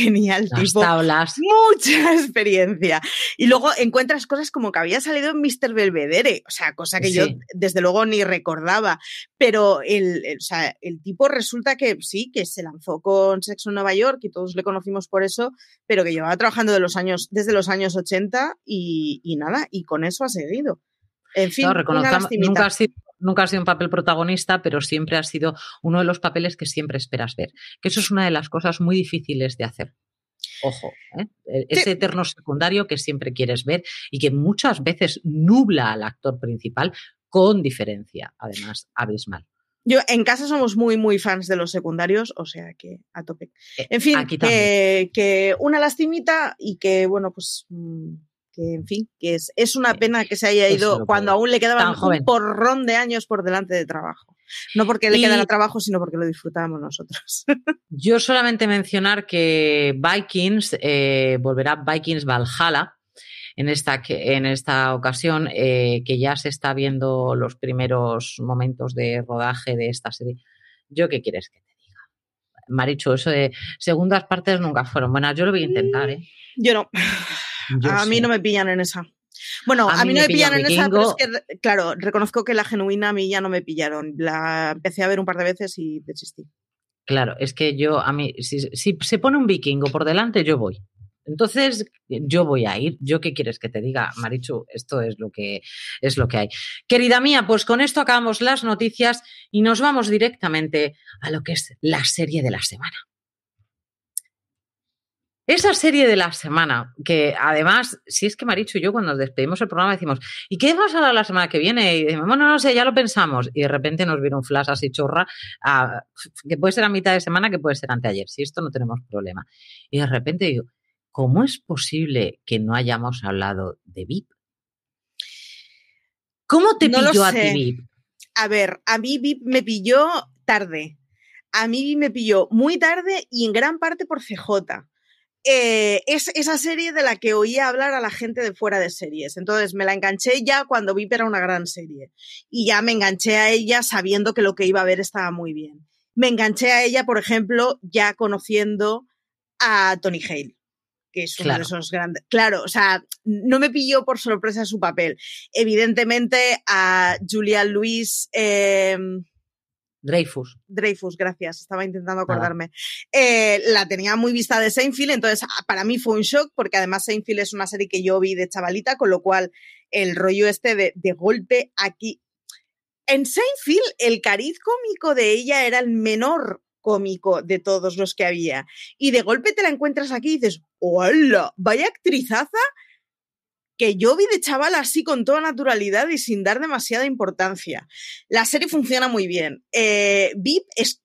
tenía el tipo mucha experiencia. Y luego encuentras cosas como que había salido en Mr. Belvedere, o sea, cosa que yo desde luego ni recordaba. Pero el, o sea, el tipo resulta que sí, que se lanzó con Sexo en Nueva York y todos le conocimos por eso, pero que llevaba trabajando de los años, desde los años 80 y, y nada, y con eso ha seguido. En fin, nunca ha sido nunca ha sido un papel protagonista, pero siempre ha sido uno de los papeles que siempre esperas ver. Que eso es una de las cosas muy difíciles de hacer. Ojo, ¿eh? E-, ese eterno secundario que siempre quieres ver y que muchas veces nubla al actor principal con diferencia, además, abismal. Yo en casa somos muy, muy fans de los secundarios, o sea que a tope. Eh, en fin, que, que, una lastimita y que, bueno, pues mm, que en fin, que es, es una pena que se haya ido cuando aún le quedaban un porrón de años por delante de trabajo. No porque le quedara trabajo, sino porque lo disfrutábamos nosotros. Yo solamente mencionar que Vikings, eh, volverá Vikings Valhalla, en esta, en esta ocasión, eh, que ya se está viendo los primeros momentos de rodaje de esta serie. ¿Yo qué quieres que te diga? Maricho, eso de segundas partes nunca fueron buenas. Yo lo voy a intentar, ¿eh? Yo no a mí no me pillan en esa. Bueno, a, mí, no me pillan en esa, pero es que, claro, reconozco que la genuina a mí ya no me pillaron. La empecé a ver un par de veces y desistí. Claro, es que yo, a mí, si, se pone un vikingo por delante, yo voy. Entonces, yo voy a ir. ¿Yo qué quieres que te diga, Marichu? Esto es lo que es lo que hay. Querida mía, pues con esto acabamos las noticias y nos vamos directamente a lo que es la serie de la semana. Esa serie de la semana, que además, si es que Marichu y yo cuando nos despedimos el programa decimos, ¿y qué vamos a hablar la semana que viene? Y decimos, bueno, no sé, ya lo pensamos. Y de repente nos viene un flash así chorra, que puede ser a mitad de semana, que puede ser anteayer, si esto no tenemos problema. Y de repente digo, ¿cómo es posible que no hayamos hablado de VIP? ¿Cómo te pilló a ti VIP? A ver, a mí VIP me pilló tarde. A mí me pilló muy tarde y en gran parte por CJ. Eh, es esa serie de la que oía hablar a la gente de fuera de series. Entonces me la enganché ya cuando vi que era una gran serie. Y ya me enganché a ella sabiendo que lo que iba a ver estaba muy bien. Me enganché a ella, por ejemplo, ya conociendo a Tony Hale que es uno de esos grandes. Claro, o sea, no me pilló por sorpresa su papel. Evidentemente, a Julia Louis, em, Dreyfus. Dreyfus, gracias, estaba intentando acordarme. Eh, la tenía muy vista de Seinfeld, entonces ah, para mí fue un shock porque además Seinfeld es una serie que yo vi de chavalita, con lo cual el rollo este de, de golpe aquí. En Seinfeld el cariz cómico de ella era el menor cómico de todos los que había. Y de golpe te la encuentras aquí y dices, ¡hola! Vaya actrizaza que yo vi de chaval así con toda naturalidad y sin dar demasiada importancia. La serie funciona muy bien. Eh, VIP es.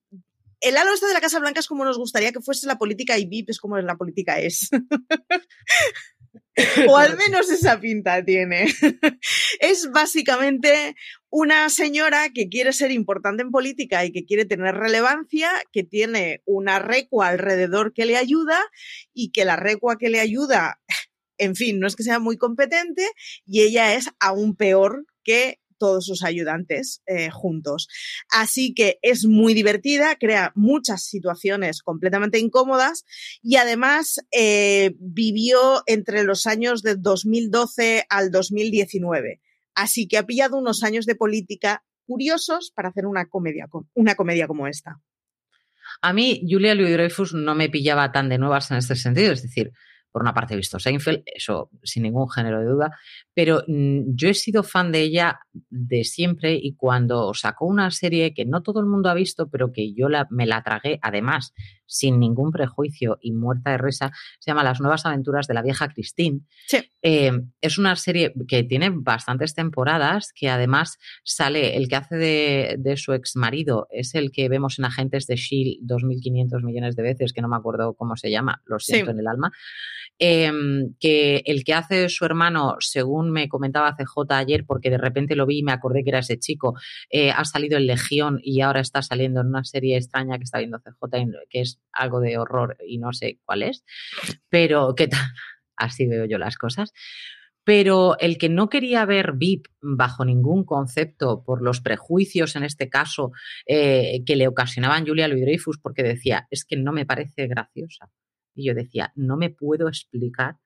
El halo este de la Casa Blanca es como nos gustaría que fuese la política y VIP es como la política es. o al menos esa pinta tiene. es básicamente una señora que quiere ser importante en política y que quiere tener relevancia, que tiene una recua alrededor que le ayuda y que la recua que le ayuda en fin, no es que sea muy competente y ella es aún peor que todos sus ayudantes eh, juntos. Así que es muy divertida, crea muchas situaciones completamente incómodas y además eh, vivió entre los años de 2012 al 2019. Así que ha pillado unos años de política curiosos para hacer una comedia, una comedia como esta. A mí, Julia Louis Dreyfus no me pillaba tan de nuevas en este sentido, es decir, por una parte he visto Seinfeld, eso sin ningún género de duda, pero mm, yo he sido fan de ella de siempre y cuando sacó una serie que no todo el mundo ha visto, pero que yo la, me la tragué además sin ningún prejuicio y muerta de risa, se llama Las nuevas aventuras de la vieja Christine. Eh, es una serie que tiene bastantes temporadas, que además sale, el que hace de, su ex marido es el que vemos en Agentes de Shield 2.500 millones de veces, que no me acuerdo cómo se llama, lo siento en el alma. Em, que el que hace su hermano, según me comentaba CJ ayer, porque de repente lo vi y me acordé que era ese chico, eh, ha salido en Legión y ahora está saliendo en una serie extraña que está viendo CJ, que es algo de horror y no sé cuál es, pero qué tal, así veo yo las cosas. Pero el que no quería ver VIP bajo ningún concepto por los prejuicios, en este caso, eh, que le ocasionaban Julia Louis Dreyfus, porque decía, es que no me parece graciosa. Y yo decía, no me puedo explicar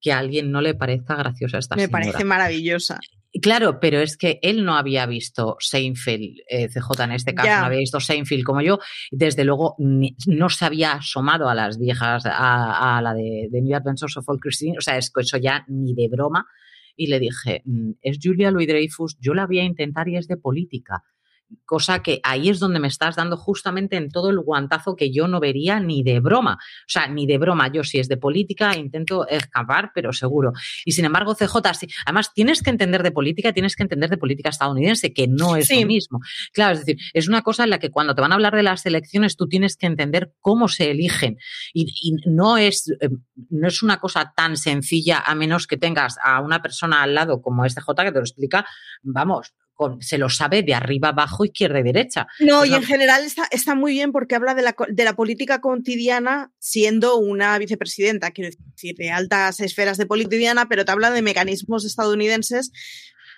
que a alguien no le parezca graciosa esta Me parece maravillosa. Claro, pero es que él no había visto Seinfeld, eh, CJ en este caso, no había visto Seinfeld como yo, desde luego no se había asomado a las viejas, a, la de, de, New Adventures of All Christine, o sea, es que eso ya ni de broma. Y le dije, mm, es Julia Louis Dreyfus, yo la voy a intentar y es de política cosa que ahí es donde me estás dando justamente en todo el guantazo que yo no vería ni de broma. O sea, ni de broma. Yo si es de política intento escapar, pero seguro. Y sin embargo, CJ, además tienes que entender de política, tienes que entender de política estadounidense, que no es lo mismo. Claro, es decir, es una cosa en la que cuando te van a hablar de las elecciones tú tienes que entender cómo se eligen. Y, no, es, eh, no es una cosa tan sencilla a menos que tengas a una persona al lado como este J que te lo explica, vamos, se lo sabe de arriba abajo, izquierda y derecha. No, y en general está, está, muy bien porque habla de la, de la, política cotidiana siendo una vicepresidenta, quiero decir, de altas esferas de política pero te habla de mecanismos estadounidenses.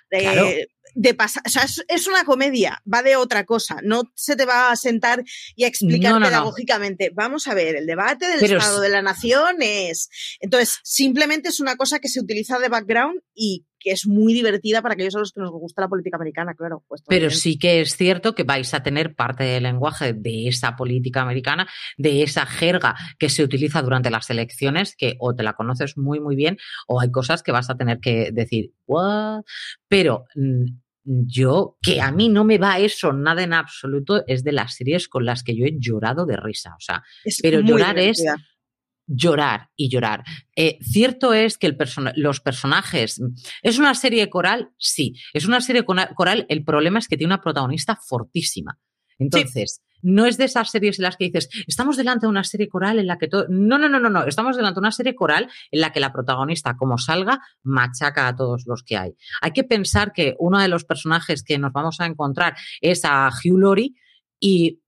de de pasar, o sea, es, una comedia, va de otra cosa, no se te va a sentar y a explicar pedagógicamente. Vamos a ver, el debate del Estado de la Nación es. Entonces, simplemente es una cosa que se utiliza de background y que es muy divertida para aquellos a los que nos gusta la política americana, claro. Pues Pero sí que es cierto que vais a tener parte del lenguaje de esa política americana, de esa jerga que se utiliza durante las elecciones, que o te la conoces muy, muy bien, o hay cosas que vas a tener que decir, ¿what? Pero mm, yo, que a mí no me va eso nada en absoluto, es de las series con las que yo he llorado de risa. O sea, pero llorar es llorar y llorar. Eh, cierto es que el los personajes. ¿Es una serie coral? Sí. ¿Es una serie coral? El problema es que tiene una protagonista fortísima. Entonces, no es de esas series en las que dices, estamos delante de una serie coral en la que todo. No, no, no, no, no. Estamos delante de una serie coral en la que la protagonista, como salga, machaca a todos los que hay. Hay que pensar que uno de los personajes que nos vamos a encontrar es a Hugh Laurie y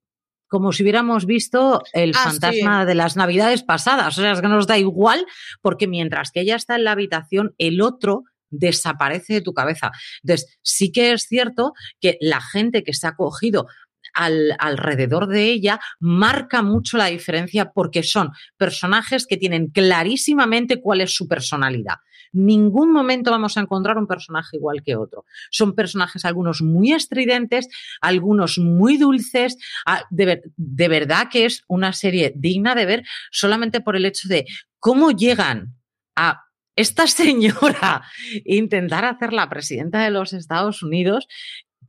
como si hubiéramos visto el ah, fantasma de las navidades pasadas. O sea, es que nos da igual porque mientras que ella está en la habitación, el otro desaparece de tu cabeza. Entonces, sí que es cierto que la gente que se ha cogido alrededor de ella marca mucho la diferencia porque son personajes que tienen clarísimamente cuál es su personalidad. Ningún momento vamos a encontrar un personaje igual que otro. Son personajes algunos muy estridentes, algunos muy dulces. Ah, de, de verdad que es una serie digna de ver solamente por el hecho de cómo llegan a esta señora intentar hacer la presidenta de los Estados Unidos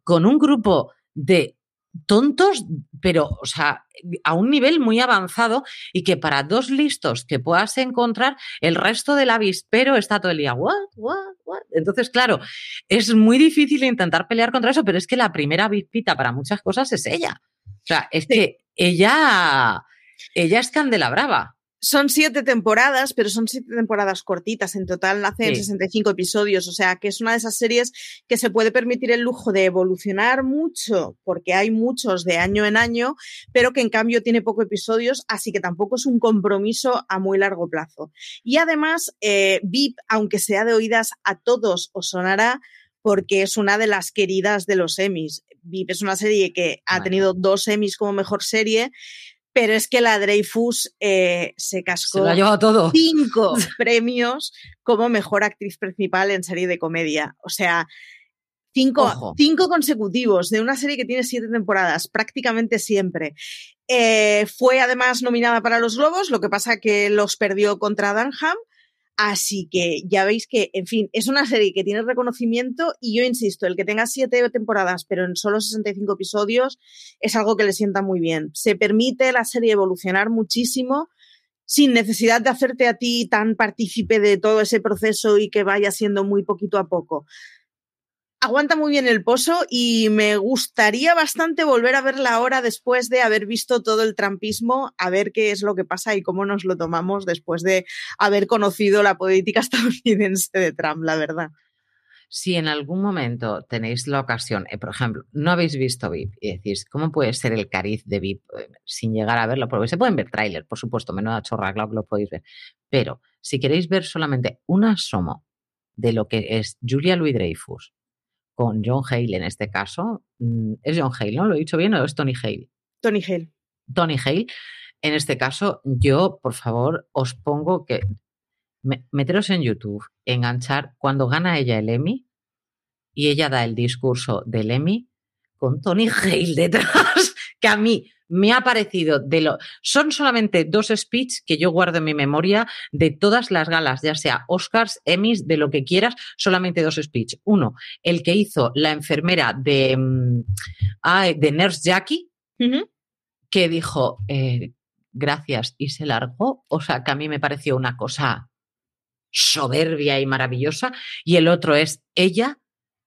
con un grupo de tontos, pero, o sea, a un nivel muy avanzado y que para dos listos que puedas encontrar, el resto del avispero está todo el día, what, what, what. Entonces, claro, es muy difícil intentar pelear contra eso, pero es que la primera avispita para muchas cosas es ella. O sea, es que ella, ella es candela brava. Son siete temporadas, pero son siete temporadas cortitas. En total hacen 65 episodios. O sea, que es una de esas series que se puede permitir el lujo de evolucionar mucho, porque hay muchos de año en año, pero que en cambio tiene pocos episodios, así que tampoco es un compromiso a muy largo plazo. Y además, eh, VIP, aunque sea de oídas, a todos os sonará porque es una de las queridas de los Emmys. VIP es una serie que ha tenido dos Emmys como mejor serie pero es que la Dreyfus eh, se cascó todo. cinco premios como mejor actriz principal en serie de comedia. O sea, cinco, cinco consecutivos de una serie que tiene siete temporadas, prácticamente siempre. Eh, fue además nominada para los Globos, lo que pasa que los perdió contra Dunham. Así que ya veis que, en fin, es una serie que tiene reconocimiento y yo insisto, el que tenga siete temporadas pero en solo 65 episodios es algo que le sienta muy bien. Se permite la serie evolucionar muchísimo sin necesidad de hacerte a ti tan partícipe de todo ese proceso y que vaya siendo muy poquito a poco aguanta muy bien el pozo y me gustaría bastante volver a verla ahora después de haber visto todo el trampismo, a ver qué es lo que pasa y cómo nos lo tomamos después de haber conocido la política estadounidense de Trump, la verdad. Si en algún momento tenéis la ocasión, eh, por ejemplo, no habéis visto VIP y decís, ¿cómo puede ser el cariz de VIP eh, sin llegar a verlo? Porque se pueden ver tráiler, por supuesto, menuda chorra, claro lo podéis ver. Pero si queréis ver solamente un asomo de lo que es Julia Louis Dreyfus con John Hale en este caso. Mm, es John Hale, ¿no? ¿Lo he dicho bien o es Tony Hale? Tony Hale. Tony Hale. En este caso, yo, por favor, os pongo que meteros en YouTube, enganchar cuando gana ella el Emmy y ella da el discurso del Emmy con Tony Hale detrás, que a mí me ha parecido de lo. Son solamente dos speeches que yo guardo en mi memoria de todas las galas, ya sea Oscars, Emmys, de lo que quieras, solamente dos speeches. Uno, el que hizo la enfermera de, mm, de Nurse Jackie, que dijo eh, gracias y se largó. O sea, que a mí me pareció una cosa soberbia y maravillosa. Y el otro es ella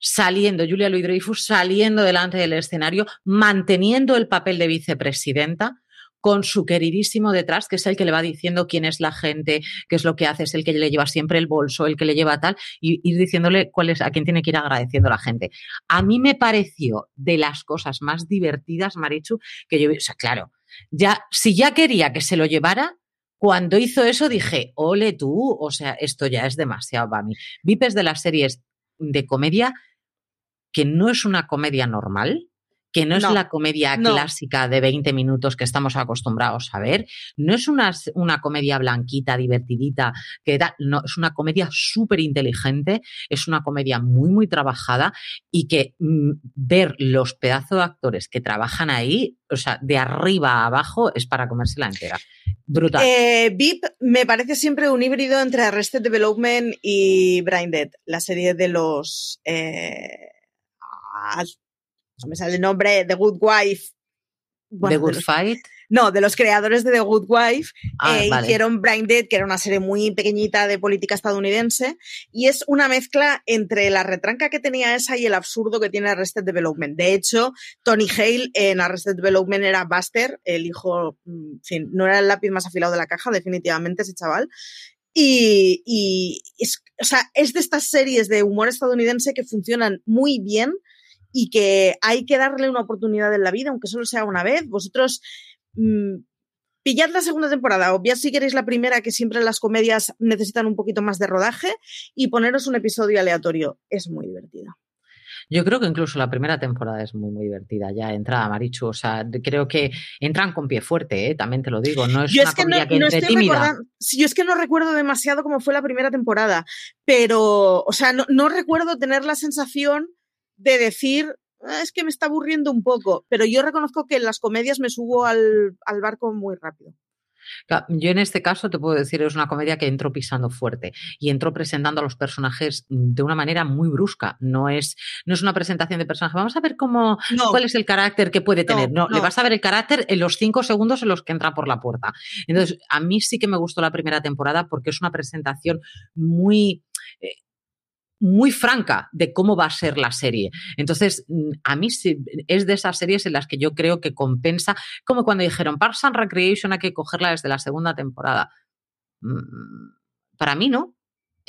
saliendo, Julia Louis Dreyfus saliendo delante del escenario, manteniendo el papel de vicepresidenta con su queridísimo detrás, que es el que le va diciendo quién es la gente, qué es lo que hace, es el que le lleva siempre el bolso, el que le lleva tal, y ir diciéndole cuál es, a quién tiene que ir agradeciendo la gente. A mí me pareció de las cosas más divertidas, Marichu, que yo, o sea, claro, ya, si ya quería que se lo llevara, cuando hizo eso dije, ole tú, o sea, esto ya es demasiado para mí. Vipes de las series de comedia que no es una comedia normal, que no es la comedia clásica de 20 minutos que estamos acostumbrados a ver, no es una, una comedia blanquita, divertidita, que da, no, es una comedia súper inteligente, es una comedia muy, muy trabajada y que mm, ver los pedazos de actores que trabajan ahí, o sea, de arriba a abajo, es para comérsela entera. Brutal. Eh, VIP me parece siempre un híbrido entre Arrested Development y Brain la serie de los... Eh no me sale el nombre, The Good Wife. The Good Fight. No, de los creadores de The Good Wife, ah, eh, hicieron Brain Dead, que era una serie muy pequeñita de política estadounidense, y es una mezcla entre la retranca que tenía esa y el absurdo que tiene Arrested Development. De hecho, Tony Hale en Arrested Development era Buster, el hijo, mm, en fin, no era el lápiz más afilado de la caja, definitivamente ese chaval. Y, y es, o sea, es de estas series de humor estadounidense que funcionan muy bien y que hay que darle una oportunidad en la vida, aunque solo sea una vez. Vosotros mmm, pillad la segunda temporada, obviad si queréis la primera, que siempre las comedias necesitan un poquito más de rodaje, y poneros un episodio aleatorio. Es muy divertida. Yo creo que incluso la primera temporada es muy, muy divertida ya entrada, Marichu. O sea, creo que entran con pie fuerte, ¿eh? también te lo digo. No es una comedia que, entre tímida. Yo es que no recuerdo demasiado cómo fue la primera temporada, pero, o sea, no, recuerdo tener la sensación de decir, ah, es que me está aburriendo un poco, pero yo reconozco que en las comedias me subo al barco muy rápido. Yo en este caso te puedo decir, es una comedia que entró pisando fuerte y entró presentando a los personajes de una manera muy brusca. No es, no es una presentación de personajes. Vamos a ver cómo, cuál es el carácter que puede tener. No, le vas a ver el carácter en los cinco segundos en los que entra por la puerta. Entonces, a mí sí que me gustó la primera temporada porque es una presentación muy muy franca de cómo va a ser la serie. Entonces, mm, a mí es de esas series en las que yo creo que compensa, como cuando dijeron Parks and Recreation hay que cogerla desde la segunda temporada. Mm, para mí no.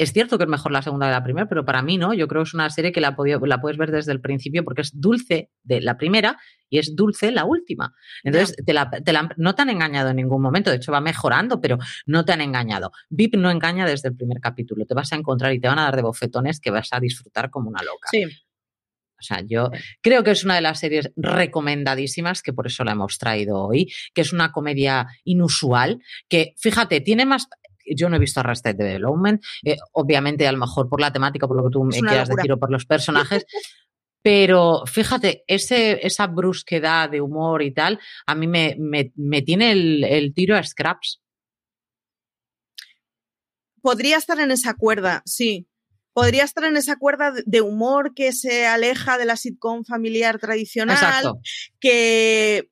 Es cierto que es mejor la segunda que la primera, pero para mí no. Yo creo que es una serie que la, la puedes ver desde el principio porque es dulce de la primera y es dulce la última. Entonces, te la, no te han engañado en ningún momento. De hecho, va mejorando, pero no te han engañado. VIP no engaña desde el primer capítulo. Te vas a encontrar y te van a dar de bofetones que vas a disfrutar como una loca. Sí. O sea, yo creo que es una de las series recomendadísimas, que por eso la hemos traído hoy, que es una comedia inusual, que fíjate, tiene más yo no he visto Arrested Development, eh, obviamente a lo mejor por la temática, por lo que tú me quieras decir o por los personajes, pero fíjate, ese, esa brusquedad de humor y tal, a mí me, me, tiene el, tiro a scraps. Podría estar en esa cuerda, sí. Podría estar en esa cuerda de humor que se aleja de la sitcom familiar tradicional, Exacto. que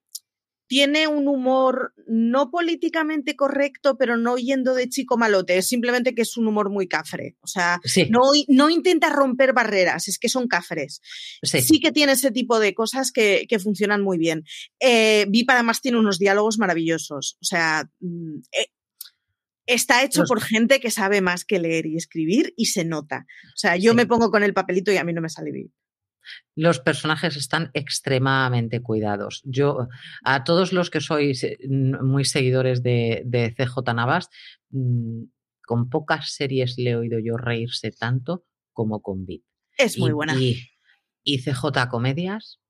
tiene un humor no políticamente correcto, pero no yendo de chico malote, es simplemente que es un humor muy cafre. O sea, no, no, intenta romper barreras, es que son cafres. Sí, que tiene ese tipo de cosas que, funcionan muy bien. Eh, VIP además tiene unos diálogos maravillosos. O sea, mm, eh, está hecho por gente que sabe más que leer y escribir y se nota. O sea, yo me pongo con el papelito y a mí no me sale VIP los personajes están extremadamente cuidados. Yo, a todos los que sois eh, muy seguidores de, CJ Navas, mm, con pocas series le he oído yo reírse tanto como con Beat. Es muy buena. Y, CJ Comedias,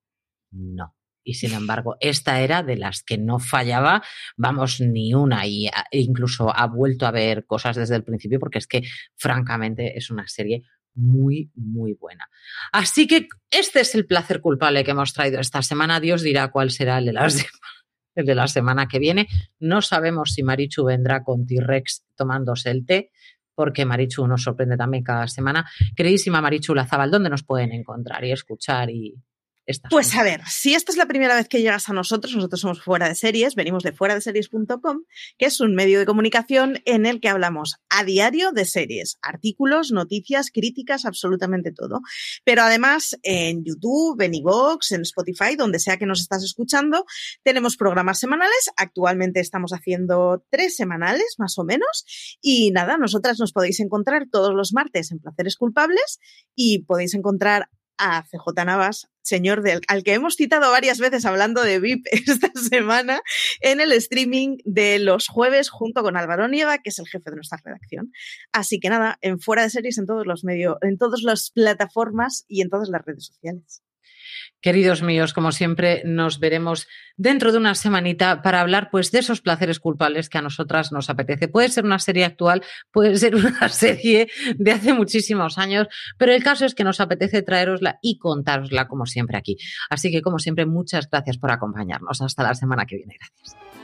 no. Y sin embargo, esta era de las que no fallaba, vamos, ni una. Y incluso ha vuelto a ver cosas desde el principio, porque es que, francamente, es una serie muy, muy buena. Así que este es el placer culpable que hemos traído esta semana. Dios dirá cuál será el de la, el de la semana que viene. No sabemos si Marichu vendrá con T-Rex tomándose el té, porque Marichu nos sorprende también cada semana. Queridísima Marichu Lazabal, ¿dónde nos pueden encontrar y escuchar y, pues a ver, si esta es la primera vez que llegas a nosotros, nosotros somos Fuera de Series, venimos de fuera de series.com, que es un medio de comunicación en el que hablamos a diario de series, artículos, noticias, críticas, absolutamente todo. Pero además en YouTube, en iVoox, en Spotify, donde sea que nos estás escuchando, tenemos programas semanales. Actualmente estamos haciendo tres semanales, más o menos. Y nada, nosotras nos podéis encontrar todos los martes en Placeres Culpables y podéis encontrar a CJ Navas, señor del, al que hemos citado varias veces hablando de VIP esta semana en el streaming de los jueves junto con Álvaro Nieva, que es el jefe de nuestra redacción. Así que nada, en fuera de series en todos los medios, en todas las plataformas y en todas las redes sociales. Queridos míos, como siempre, nos veremos dentro de una semanita para hablar pues de esos placeres culpables que a nosotras nos apetece. Puede ser una serie actual, puede ser una serie de hace muchísimos años, pero el caso es que nos apetece traerosla y contárosla como siempre aquí. Así que, como siempre, muchas gracias por acompañarnos. Hasta la semana que viene. Gracias.